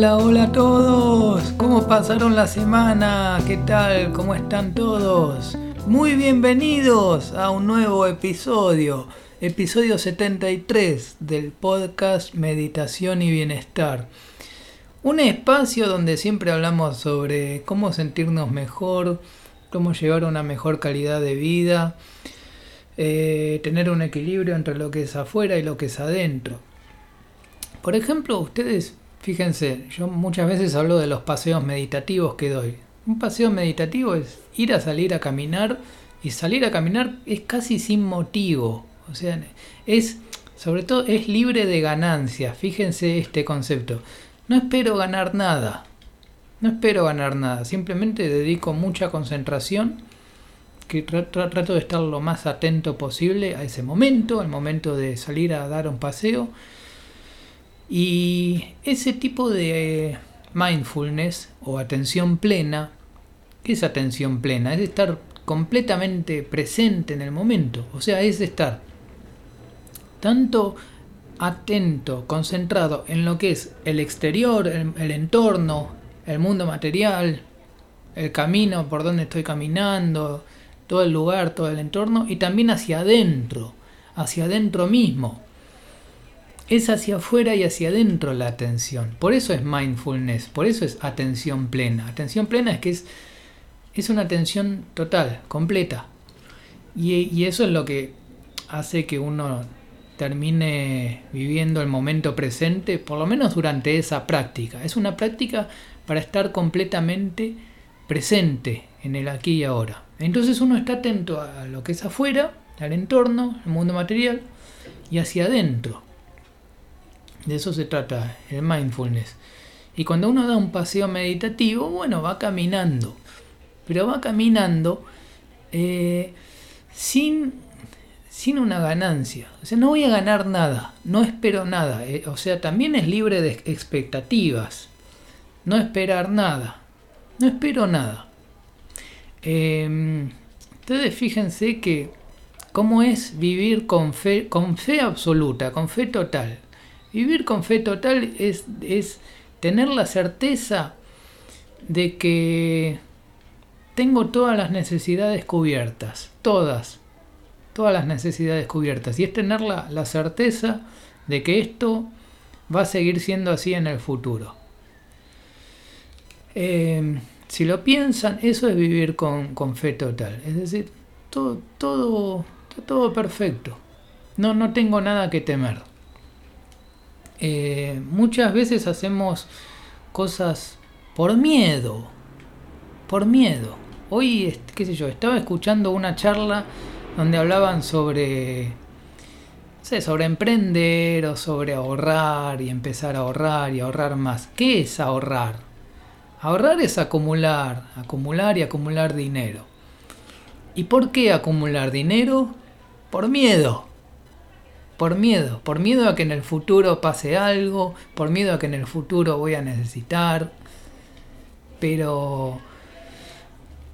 Hola, hola a todos. ¿Cómo pasaron la semana? ¿Qué tal? ¿Cómo están todos? Muy bienvenidos a un nuevo episodio, episodio 73 del podcast Meditación y Bienestar. Un espacio donde siempre hablamos sobre cómo sentirnos mejor, cómo llevar una mejor calidad de vida, eh, tener un equilibrio entre lo que es afuera y lo que es adentro. Por ejemplo, ustedes Fíjense, yo muchas veces hablo de los paseos meditativos que doy. Un paseo meditativo es ir a salir a caminar y salir a caminar es casi sin motivo. O sea, es, sobre todo, es libre de ganancias. Fíjense este concepto. No espero ganar nada. No espero ganar nada. Simplemente dedico mucha concentración. Que trato de estar lo más atento posible a ese momento, al momento de salir a dar un paseo y ese tipo de mindfulness o atención plena, ¿qué es atención plena? Es estar completamente presente en el momento, o sea, es estar tanto atento, concentrado en lo que es el exterior, el, entorno, el mundo material, el camino por donde estoy caminando, todo el lugar, todo el entorno, y también hacia adentro, hacia adentro mismo es hacia afuera y hacia adentro la atención. Por eso es mindfulness, por eso es atención plena. Atención plena es que es, es una atención total, completa. Y, y eso es lo que hace que uno termine viviendo el momento presente, por lo menos durante esa práctica. Es una práctica para estar completamente presente en el aquí y ahora. Entonces uno está atento a lo que es afuera, al entorno, al mundo material y hacia adentro. De eso se trata el mindfulness. Y cuando uno da un paseo meditativo, bueno, va caminando. Pero va caminando eh, sin, sin una ganancia. O sea, no voy a ganar nada, no espero nada. Eh, o sea, también es libre de expectativas. No esperar nada. No espero nada. Em, ustedes fíjense que cómo es vivir con fe, con fe absoluta, con fe total. Vivir con fe total es, es tener la certeza de que tengo todas las necesidades cubiertas, todas, todas las necesidades cubiertas. Y es tener la, certeza de que esto va a seguir siendo así en el futuro. Eh, si lo piensan, eso es vivir con, con fe total. Es decir, todo, todo, todo perfecto. No, no tengo nada que temer. Eh, muchas veces hacemos cosas por miedo, por miedo. Hoy, qué sé yo, estaba escuchando una charla donde hablaban sobre, sobre emprender o sobre ahorrar y empezar a ahorrar y ahorrar más. ¿Qué es ahorrar? Ahorrar es acumular, acumular y acumular dinero. ¿Y por qué acumular dinero? Por miedo por miedo, por miedo a que en el futuro pase algo, por miedo a que en el futuro voy a necesitar, pero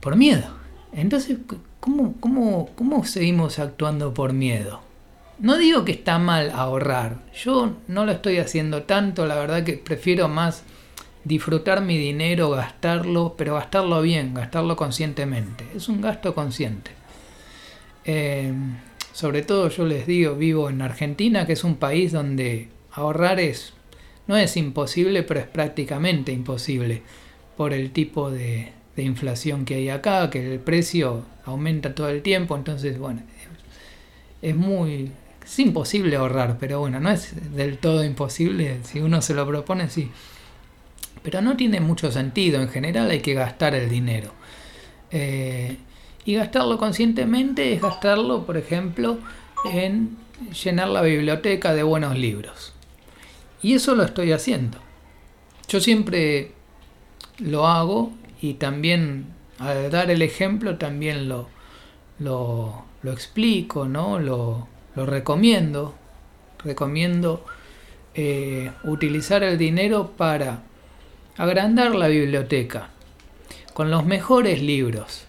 por miedo. Entonces, ¿cómo, cómo, cómo seguimos actuando por miedo? No digo que está mal ahorrar, yo no lo estoy haciendo tanto, la verdad que prefiero más disfrutar mi dinero, gastarlo, pero gastarlo bien, gastarlo conscientemente. Es un gasto consciente. Eh, sobre todo yo les digo, vivo en Argentina, que es un país donde ahorrar es no es imposible, pero es prácticamente imposible por el tipo de, inflación que hay acá, que el precio aumenta todo el tiempo, entonces bueno, es muy es imposible ahorrar, pero bueno, no es del todo imposible, si uno se lo propone, sí. Pero no tiene mucho sentido, en general hay que gastar el dinero. Eh, y gastarlo conscientemente es gastarlo, por ejemplo, en llenar la biblioteca de buenos libros. Y eso lo estoy haciendo. Yo siempre lo hago y también al dar el ejemplo también lo, lo, explico, ¿no? Lo, recomiendo. Recomiendo eh, utilizar el dinero para agrandar la biblioteca con los mejores libros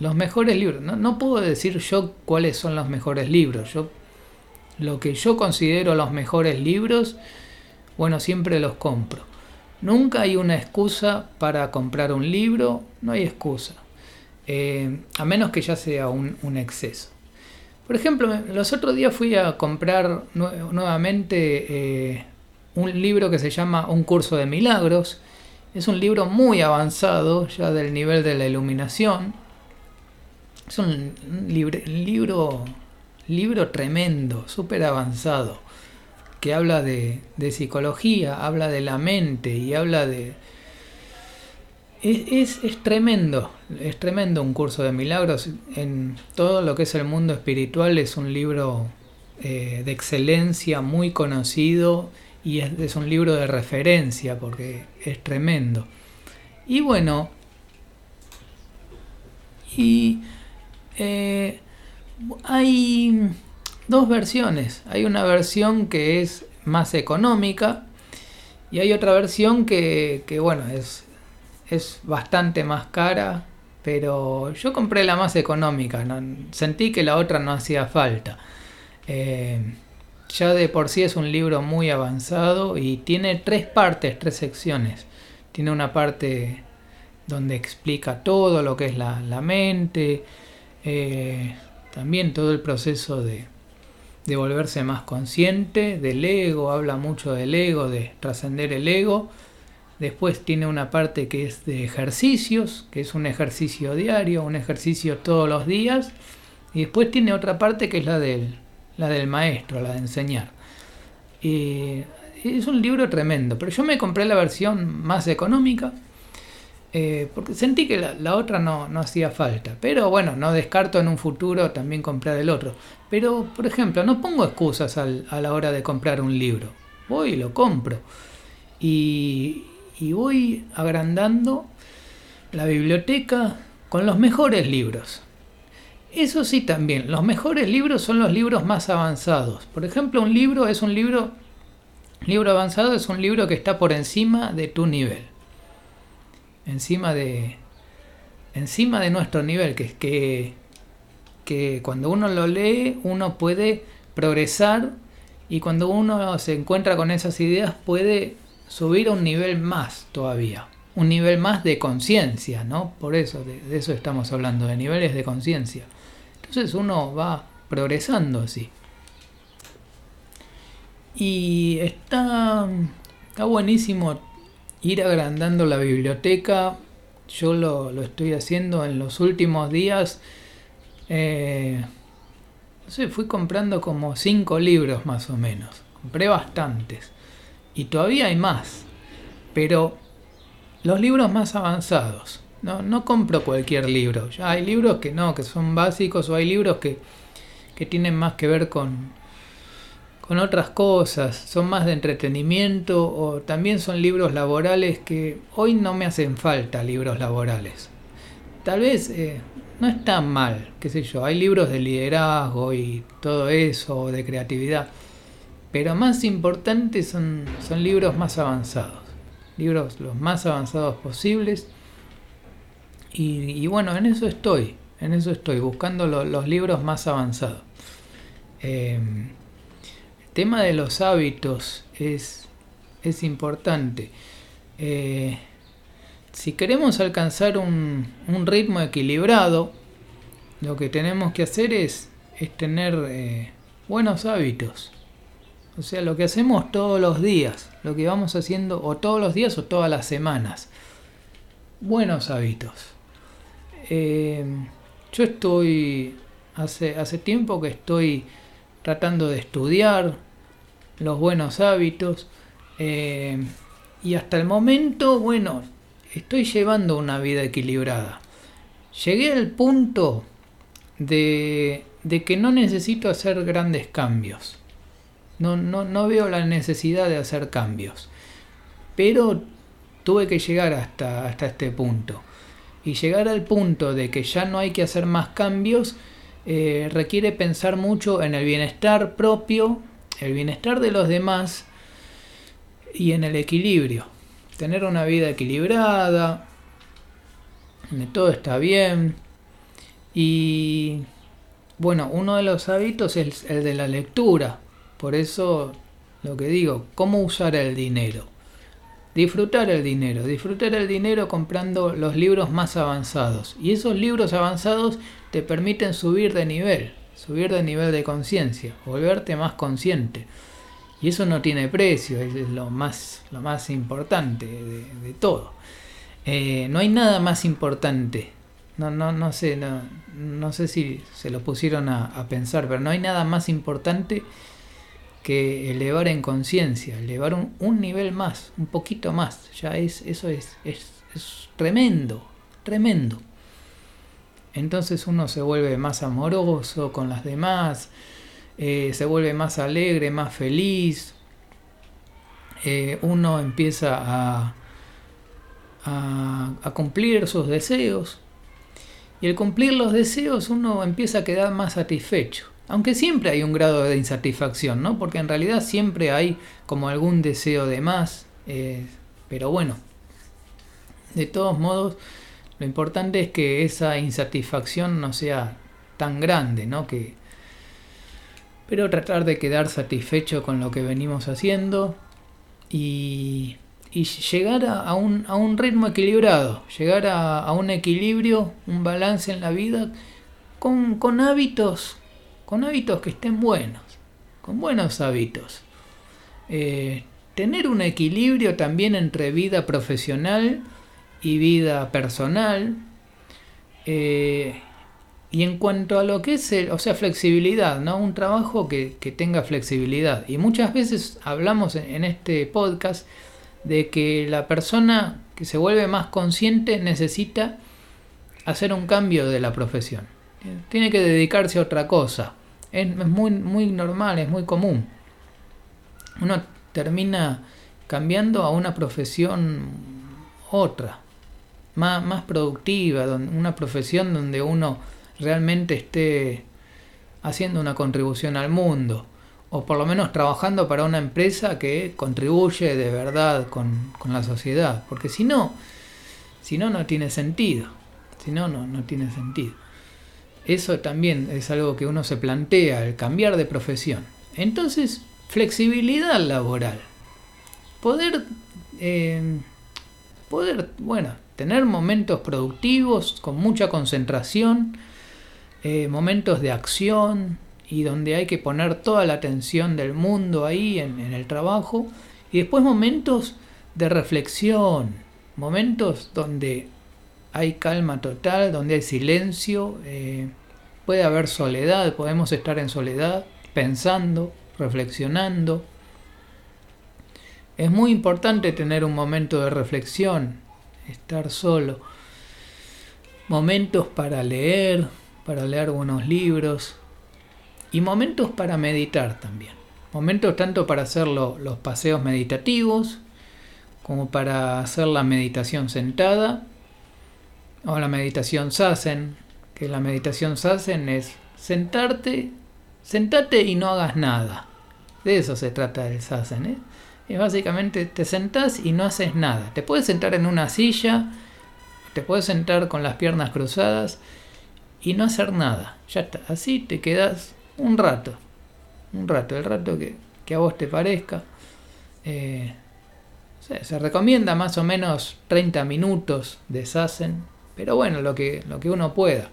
los mejores libros. No, puedo decir yo cuáles son los mejores libros. Yo, lo que yo considero los mejores libros, bueno, siempre los compro. Nunca hay una excusa para comprar un libro, no hay excusa, eh, a menos que ya sea un, exceso. Por ejemplo, los otros días fui a comprar nuevamente eh, un libro que se llama Un curso de milagros. Es un libro muy avanzado, ya del nivel de la iluminación. Es un libro, libro tremendo, súper avanzado que habla de, psicología, habla de la mente y habla de... Es, tremendo, es tremendo un curso de milagros. En todo lo que es el mundo espiritual es un libro eh, de excelencia, muy conocido y es, un libro de referencia porque es tremendo. Y bueno, y eh, hay dos versiones. Hay una versión que es más económica y hay otra versión que, bueno, es, es bastante más cara, pero yo compré la más económica, sentí que la otra no hacía falta. Eh, ya de por sí es un libro muy avanzado y tiene tres partes, tres secciones. Tiene una parte donde explica todo lo que es la, mente, eh, también todo el proceso de, de volverse más consciente del ego, habla mucho del ego, de trascender el ego. Después tiene una parte que es de ejercicios, que es un ejercicio diario, un ejercicio todos los días. Y después tiene otra parte que es la del, la del maestro, la de enseñar. Y es un libro tremendo, pero yo me compré la versión más económica eh, porque sentí que la, otra no, hacía falta. Pero bueno, no descarto en un futuro también comprar el otro. Pero, por ejemplo, no pongo excusas a la hora de comprar un libro. Voy y lo compro. Y, y voy agrandando la biblioteca con los mejores libros. Eso sí también, los mejores libros son los libros más avanzados. Por ejemplo, un libro es un libro, libro avanzado es un libro que está por encima de tu nivel encima de, encima de nuestro nivel, que es que, que cuando uno lo lee uno puede progresar y cuando uno se encuentra con esas ideas puede subir a un nivel más todavía, un nivel más de conciencia, ¿no? Por eso, de, de, eso estamos hablando, de niveles de conciencia. Entonces uno va progresando así. Y está, está buenísimo ir agrandando la biblioteca. Yo lo, estoy haciendo en los últimos días. Eh, no sé, fui comprando como cinco libros más o menos. Compré bastantes. Y todavía hay más. Pero los libros más avanzados. No, no compro cualquier libro. Ya hay libros que no, que son básicos, o hay libros que, que tienen más que ver con, con otras cosas, son más de entretenimiento o también son libros laborales que hoy no me hacen falta libros laborales. Tal vez eh, no es tan mal, qué sé yo, hay libros de liderazgo y todo eso, de creatividad, pero más importantes son, son libros más avanzados, libros los más avanzados posibles. Y, bueno, en eso estoy, en eso estoy, buscando los libros más avanzados. Eh, tema de los hábitos es, es importante. Eh, si queremos alcanzar un, ritmo equilibrado, lo que tenemos que hacer es, es tener eh, buenos hábitos. O sea, lo que hacemos todos los días, lo que vamos haciendo o todos los días o todas las semanas. Buenos hábitos. Eh, yo estoy, hace, hace tiempo que estoy tratando de estudiar los buenos hábitos. Eh, y hasta el momento, bueno, estoy llevando una vida equilibrada. Llegué al punto de, de que no necesito hacer grandes cambios. No, no, no veo la necesidad de hacer cambios. Pero tuve que llegar hasta, hasta este punto. Y llegar al punto de que ya no hay que hacer más cambios eh, requiere pensar mucho en el bienestar propio, el bienestar de los demás y en el equilibrio. Tener una vida equilibrada, donde todo está bien. Y bueno, uno de los hábitos es el de la lectura. Por eso lo que digo, ¿cómo usar el dinero? Disfrutar el dinero, disfrutar el dinero comprando los libros más avanzados. Y esos libros avanzados te permiten subir de nivel, subir de nivel de conciencia, volverte más consciente. Y eso no tiene precio, es lo más, lo más importante de, todo. Eh, no hay nada más importante. No, no, no sé, no, no sé si se lo pusieron a, a pensar, pero no hay nada más importante que elevar en conciencia, elevar un, nivel más, un poquito más. Ya es, eso es, es, tremendo, tremendo. Entonces uno se vuelve más amoroso con las demás, eh, se vuelve más alegre, más feliz. Eh, uno empieza a, a, a cumplir sus deseos. Y al cumplir los deseos uno empieza a quedar más satisfecho. Aunque siempre hay un grado de insatisfacción, ¿no? Porque en realidad siempre hay como algún deseo de más. Eh, pero bueno, de todos modos, lo importante es que esa insatisfacción no sea tan grande, ¿no? Que, pero tratar de quedar satisfecho con lo que venimos haciendo y, llegar a, un, a, un, ritmo equilibrado, llegar a, a, un equilibrio, un balance en la vida con, con hábitos con hábitos que estén buenos, con buenos hábitos. Eh, tener un equilibrio también entre vida profesional y vida personal. Eh, y en cuanto a lo que es, o sea, flexibilidad, ¿no? Un trabajo que, tenga flexibilidad. Y muchas veces hablamos en, este podcast de que la persona que se vuelve más consciente necesita hacer un cambio de la profesión. Tiene que dedicarse a otra cosa. Es, muy, muy normal, es muy común. Uno termina cambiando a una profesión otra, más, más productiva, una profesión donde uno realmente esté haciendo una contribución al mundo, o por lo menos trabajando para una empresa que contribuye de verdad con, con la sociedad, porque si no, si no, no tiene sentido, si no, no, no tiene sentido. Eso también es algo que uno se plantea, el cambiar de profesión. Entonces, flexibilidad laboral. Poder, eh, poder, bueno, tener momentos productivos con mucha concentración, eh, momentos de acción y donde hay que poner toda la atención del mundo ahí en, el trabajo. Y después momentos de reflexión, momentos donde hay calma total, donde hay silencio, eh, puede haber soledad, podemos estar en soledad, pensando, reflexionando. Es muy importante tener un momento de reflexión, estar solo. Momentos para leer, para leer buenos libros y momentos para meditar también. Momentos tanto para hacer los paseos meditativos como para hacer la meditación sentada o la meditación sasen, que la meditación sasen es sentarte, sentate y no hagas nada. De eso se trata el sasen, ¿eh? Es básicamente te sentás y no haces nada. Te puedes sentar en una silla, te puedes sentar con las piernas cruzadas y no hacer nada. Ya está, así te quedas un rato. Un rato, el rato que, a vos te parezca. Eh, se recomienda más o menos 30 minutos de sasen pero bueno, lo que, lo que uno pueda.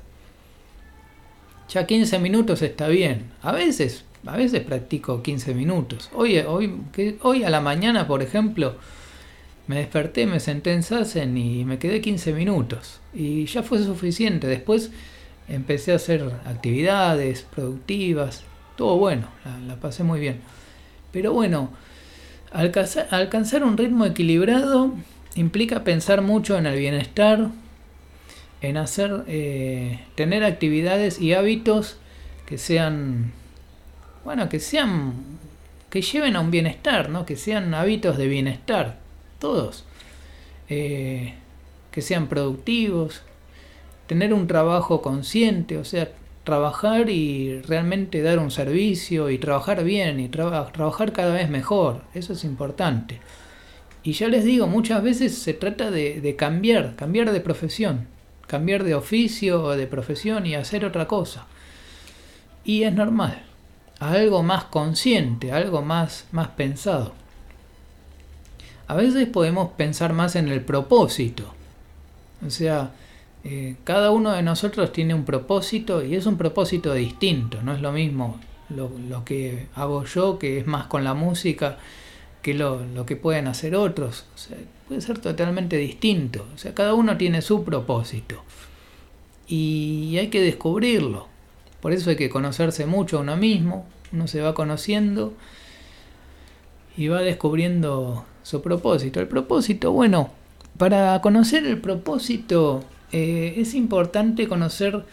Ya 15 minutos está bien. A veces, a veces practico 15 minutos. Hoy, hoy, hoy a la mañana, por ejemplo, me desperté, me senté en Sassen y me quedé 15 minutos. Y ya fue suficiente. Después empecé a hacer actividades productivas. Todo bueno, la, pasé muy bien. Pero bueno, alcanzar, alcanzar un ritmo equilibrado implica pensar mucho en el bienestar, en hacer, eh, tener actividades y hábitos que sean, bueno, que sean, que lleven a un bienestar, ¿no? Que sean hábitos de bienestar, todos. Eh, que sean productivos, tener un trabajo consciente, o sea, trabajar y realmente dar un servicio y trabajar bien y trabajar cada vez mejor, eso es importante. Y ya les digo, muchas veces se trata de, de cambiar, cambiar de profesión cambiar de oficio o de profesión y hacer otra cosa. Y es normal, algo más consciente, algo más, más pensado. a veces podemos pensar más en el propósito. O sea, eh, cada uno de nosotros tiene un propósito y es un propósito distinto, no es lo mismo lo, que hago yo, que es más con la música, que lo, que pueden hacer otros. Puede ser totalmente distinto. O sea, cada uno tiene su propósito y hay que descubrirlo. Por eso hay que conocerse mucho a uno mismo, uno se va conociendo y va descubriendo su propósito. El propósito, bueno, para conocer el propósito eh, es importante conocer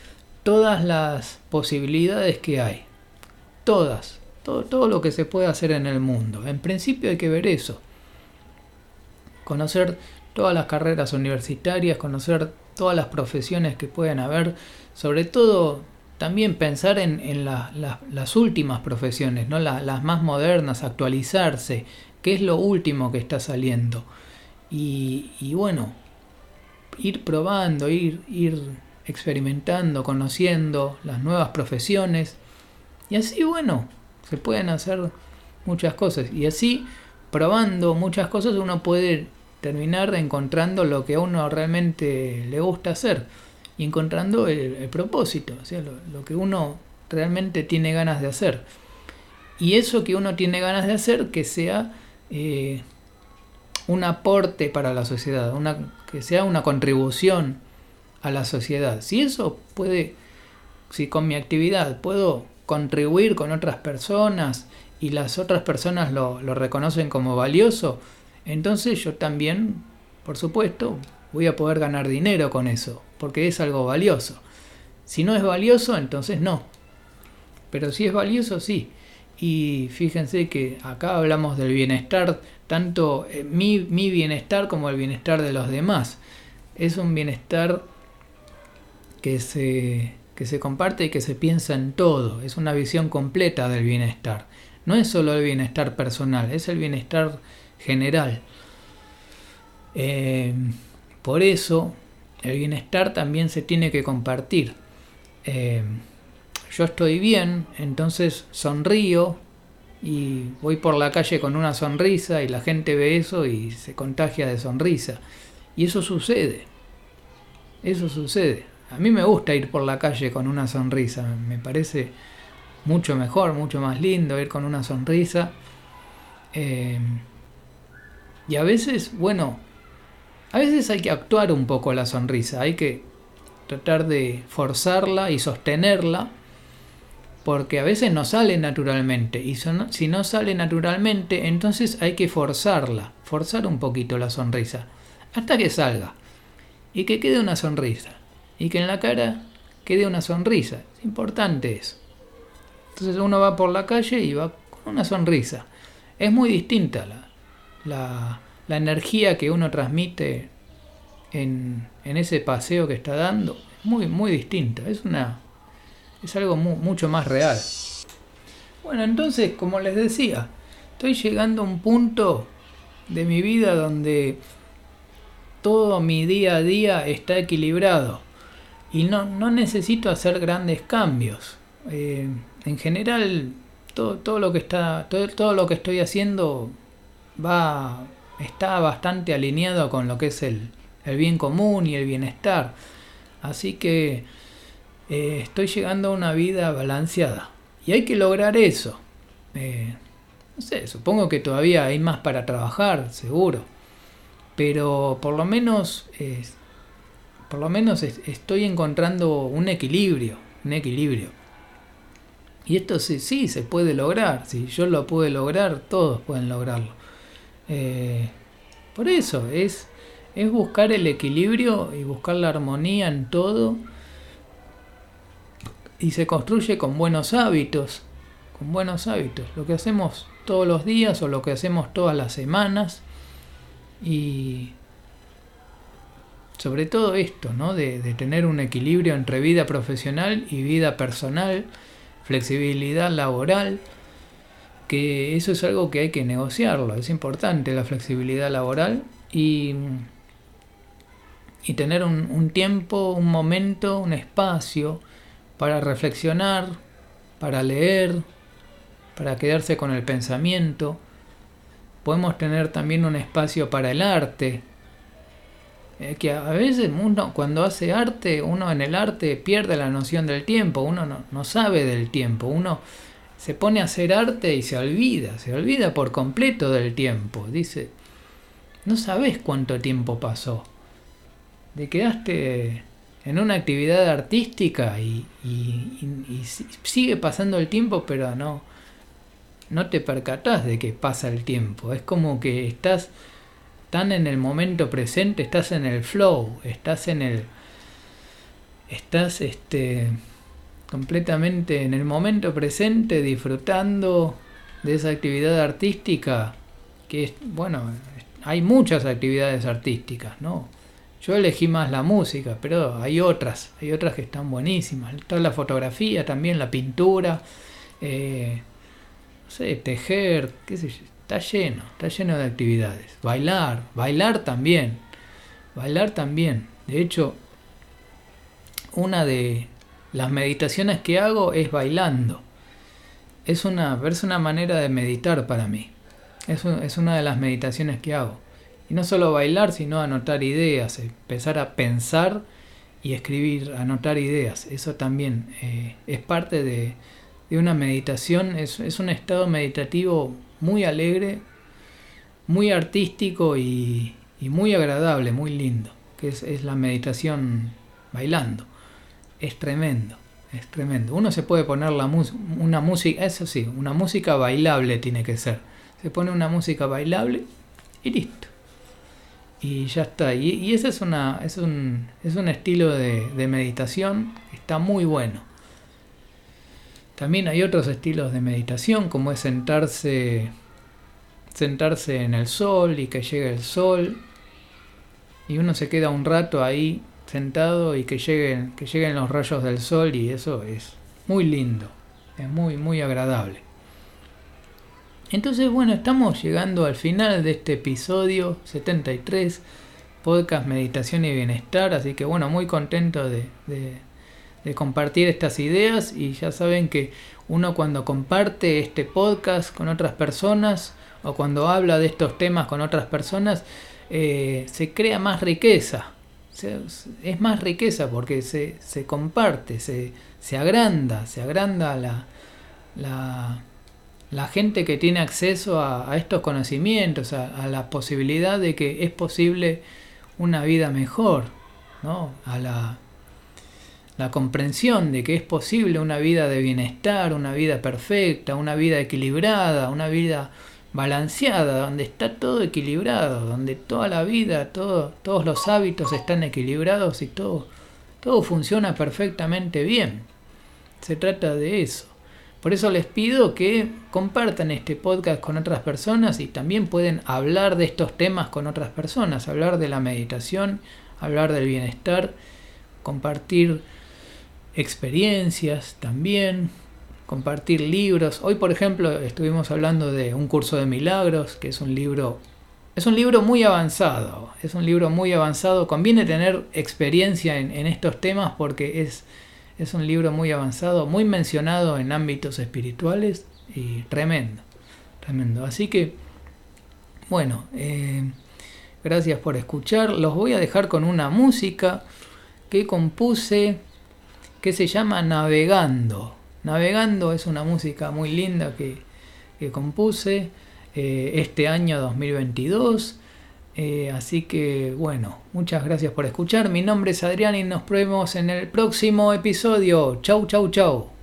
todas las posibilidades que hay. Todas. Todo, todo lo que se puede hacer en el mundo. En principio hay que ver eso. Conocer todas las carreras universitarias, conocer todas las profesiones que pueden haber, sobre todo también pensar en, las últimas profesiones, ¿no? las más modernas, actualizarse, qué es lo último que está saliendo. Y, bueno, ir probando, ir, ir experimentando, conociendo las nuevas profesiones. Y así, bueno, se pueden hacer muchas cosas. Y así, probando muchas cosas, uno puede terminar encontrando lo que a uno realmente le gusta hacer y encontrando el, propósito, lo, que uno realmente tiene ganas de hacer. Y eso que uno tiene ganas de hacer que sea eh, un aporte para la sociedad, una, que sea una contribución a la sociedad. Si eso puede, si con mi actividad puedo contribuir con otras personas y las otras personas lo, reconocen como valioso, entonces yo también, por supuesto, voy a poder ganar dinero con eso, porque es algo valioso. Si no es valioso, entonces no. Pero si es valioso, sí. Y fíjense que acá hablamos del bienestar, tanto eh, mi, mi, bienestar como el bienestar de los demás. Es un bienestar que se, que se comparte y que se piensa en todo. Es una visión completa del bienestar. No es solo el bienestar personal, es el bienestar general. Eh, por eso el bienestar también se tiene que compartir. Eh, yo estoy bien, entonces sonrío y voy por la calle con una sonrisa y la gente ve eso y se contagia de sonrisa. Y eso sucede. Eso sucede. A mí me gusta ir por la calle con una sonrisa. Me parece mucho mejor, mucho más lindo ir con una sonrisa. Eh, y a veces, bueno, a veces hay que actuar un poco la sonrisa, hay que tratar de forzarla y sostenerla, porque a veces no sale naturalmente, y si no sale naturalmente, entonces hay que forzarla, forzar un poquito la sonrisa, hasta que salga, y que quede una sonrisa, y que en la cara quede una sonrisa, es importante eso. Entonces uno va por la calle y va con una sonrisa, es muy distinta la, la, energía que uno transmite en, ese paseo que está dando muy, muy distinta. Es, una, es algo mucho más real. Bueno, entonces, como les decía, estoy llegando a un punto de mi vida donde todo mi día a día está equilibrado y no, no necesito hacer grandes cambios. Eh, en general, todo, todo, lo que está, todo, todo lo que estoy haciendo va, está bastante alineado con lo que es el, bien común y el bienestar. Así que eh, estoy llegando a una vida balanceada. Y hay que lograr eso. Eh, no sé, supongo que todavía hay más para trabajar, seguro. Pero por lo menos, por lo menos estoy encontrando un equilibrio, un equilibrio. Y esto sí, sí se puede lograr. Si yo lo pude lograr, todos pueden lograrlo. Eh, por eso, es, es buscar el equilibrio y buscar la armonía en todo. Y se construye con buenos hábitos, con buenos hábitos. Lo que hacemos todos los días o lo que hacemos todas las semanas. Y sobre todo esto, ¿no? de, tener un equilibrio entre vida profesional y vida personal, flexibilidad laboral, que eso es algo que hay que negociarlo, es importante la flexibilidad laboral y, y tener un, tiempo, un momento, un espacio para reflexionar, para leer, para quedarse con el pensamiento. podemos tener también un espacio para el arte. Eh, que a veces uno cuando hace arte, uno en el arte pierde la noción del tiempo, uno no, no sabe del tiempo, uno se pone a hacer arte y se olvida, se olvida por completo del tiempo. Dice, no sabes cuánto tiempo pasó. Te quedaste en una actividad artística y, sigue pasando el tiempo, pero no, no te percatás de que pasa el tiempo. Es como que estás tan en el momento presente, estás en el flow, estás en el. estás este completamente en el momento presente disfrutando de esa actividad artística que es, bueno, hay muchas actividades artísticas, ¿no? Yo elegí más la música, pero hay otras, hay otras que están buenísimas. Está la fotografía también, la pintura, eh, no sé, tejer, qué sé yo, está lleno, está lleno de actividades. Bailar, bailar también, bailar también. De hecho, una de las meditaciones que hago es bailando. Es una, es una manera de meditar para mí. Es, es una de las meditaciones que hago. Y no solo bailar, sino anotar ideas, empezar a pensar y escribir, anotar ideas. Eso también eh, es parte de, una meditación, es, un estado meditativo muy alegre, muy artístico y, muy agradable, muy lindo, que es, la meditación bailando. Es tremendo, es tremendo. Uno se puede poner la una música, eso sí, una música bailable tiene que ser. Se pone una música bailable y listo y ya está. Y, ese es, una, es, un, es un estilo de, de, meditación que está muy bueno. También hay otros estilos de meditación, como es sentarse, sentarse en el sol y que llegue el sol. Y uno se queda un rato ahí sentado y que lleguen, que lleguen los rayos del sol y eso es muy lindo, es muy, muy agradable. Entonces, bueno, estamos llegando al final de este episodio 73, podcast Meditación y Bienestar, así que bueno, muy contento de, de, compartir estas ideas y ya saben que uno cuando comparte este podcast con otras personas o cuando habla de estos temas con otras personas, eh, se crea más riqueza. es más riqueza porque se, se comparte, se, se agranda, se agranda la, la la gente que tiene acceso a, estos conocimientos, a, la posibilidad de que es posible una vida mejor, ¿no? a la, la comprensión de que es posible una vida de bienestar, una vida perfecta, una vida equilibrada, una vida balanceada, donde está todo equilibrado, donde toda la vida, todo, todos los hábitos están equilibrados y todo, todo funciona perfectamente bien. Se trata de eso. Por eso les pido que compartan este podcast con otras personas y también pueden hablar de estos temas con otras personas, hablar de la meditación, hablar del bienestar, compartir experiencias también, compartir libros. Hoy, por ejemplo, estuvimos hablando de un curso de milagros, que es un libro es un libro muy avanzado, es un libro muy avanzado. Conviene tener experiencia en, estos temas porque es es un libro muy avanzado, muy mencionado en ámbitos espirituales y tremendo, tremendo. Así que, bueno, eh, gracias por escuchar. Los voy a dejar con una música que compuse que se llama Navegando. Navegando es una música muy linda que, compuse eh, este año 2022 eh, así que bueno, muchas gracias por escuchar. Mi nombre es Adrián y nos vemos en el próximo episodio. Chau, chau, chau.